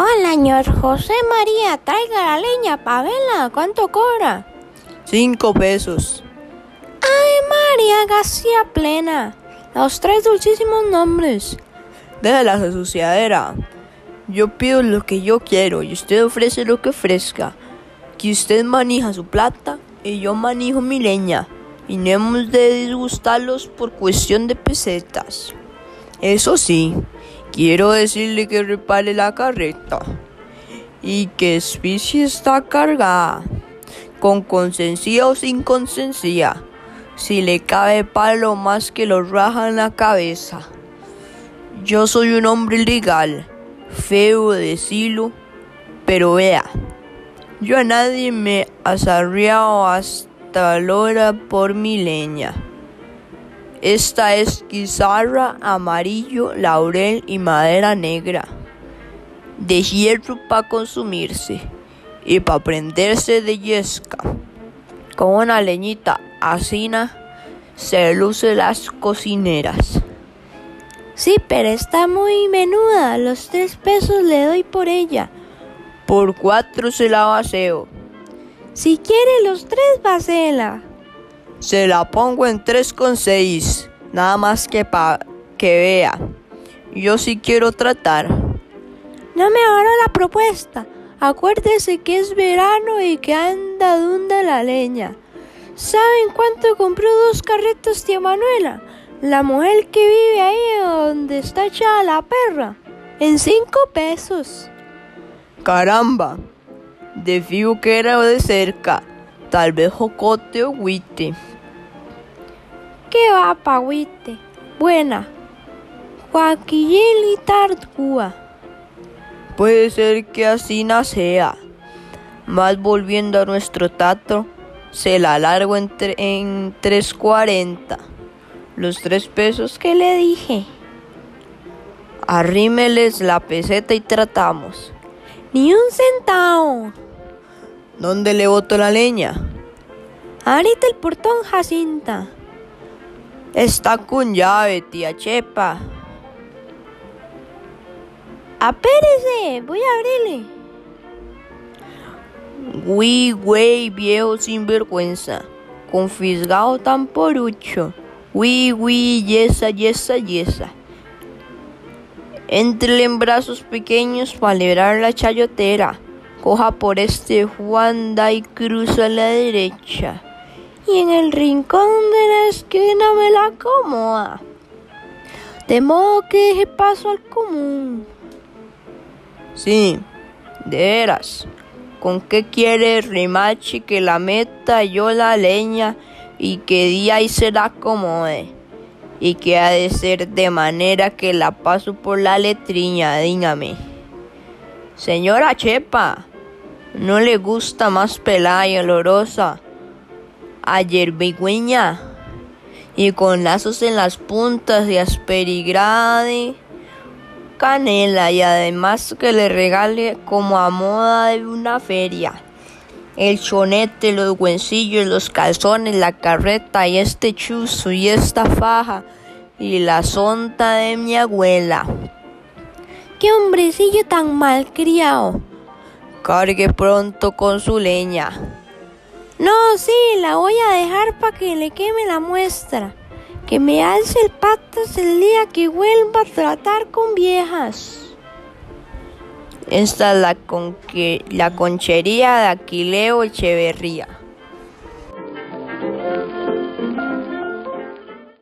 Hola, señor José María, traiga la leña, Pavela, ¿cuánto cobra? Cinco pesos. Ay, María García Plena, los tres dulcísimos nombres. Deja la suciadera. Yo pido lo que yo quiero y usted ofrece lo que ofrezca. Que usted maneja su plata y yo manejo mi leña. Y no hemos de disgustarlos por cuestión de pesetas. Eso sí, quiero decirle que repare la carreta y que Spicy está cargada, con consencia o sin consencia, si le cabe palo más que lo raja en la cabeza. Yo soy un hombre legal, feo de decirlo, pero vea, yo a nadie me asarriado hasta la hora por mi leña. Esta es guizarra, amarillo, laurel y madera negra. De hierro para consumirse y para prenderse de yesca. Con una leñita asina se luce las cocineras. Sí, pero está muy menuda. Los tres pesos le doy por ella. Por cuatro se la vaceo. Si quiere los tres, vacela. Se la pongo en 3,6. Nada más que para que vea. Yo sí quiero tratar. No me ahorro la propuesta. Acuérdese que es verano y que anda dunda la leña. ¿Saben cuánto compró dos carretas tía Manuela? La mujer que vive ahí donde está echada la perra. En cinco pesos. Caramba. De fijo que era de cerca. Tal vez jocote o huite. ¿Qué va, pagüite? Buena. Y Tartúa. Puede ser que así sea. Más volviendo a nuestro tato, se la largo en, en 3.40. Los tres pesos que le dije. Arrímeles la peseta y tratamos. Ni un centavo. ¿Dónde le boto la leña? Ahorita el portón, Jacinta. Está con llave, tía Chepa. Apérese, voy a abrirle. Uy, güey, viejo sinvergüenza. Confisgado tan porucho. Uy, uy, yesa, yesa, yesa. Entrele en brazos pequeños para librar la chayotera. Coja por este Juanda y cruza a la derecha. Y en el rincón de la esquina me la acomoda. De modo que deje paso al común. Sí, de veras. ¿Con qué quiere Rimachi que la meta yo la leña y que día y se la acomode? Y que ha de ser de manera que la paso por la letriña, dígame. Señora Chepa, ¿no le gusta más pelada y olorosa? Ayer bigüeña y con lazos en las puntas y asperigrade canela y además que le regale como a moda de una feria. El chonete, los huencillos, los calzones, la carreta y este chuzo y esta faja y la sonta de mi abuela. ¡Qué hombrecillo tan malcriado! Cargue pronto con su leña. No, sí, la voy a dejar para que le queme la muestra que me alce el patas el día que vuelva a tratar con viejas. Esta es la, con la conchería de Aquileo Echeverría.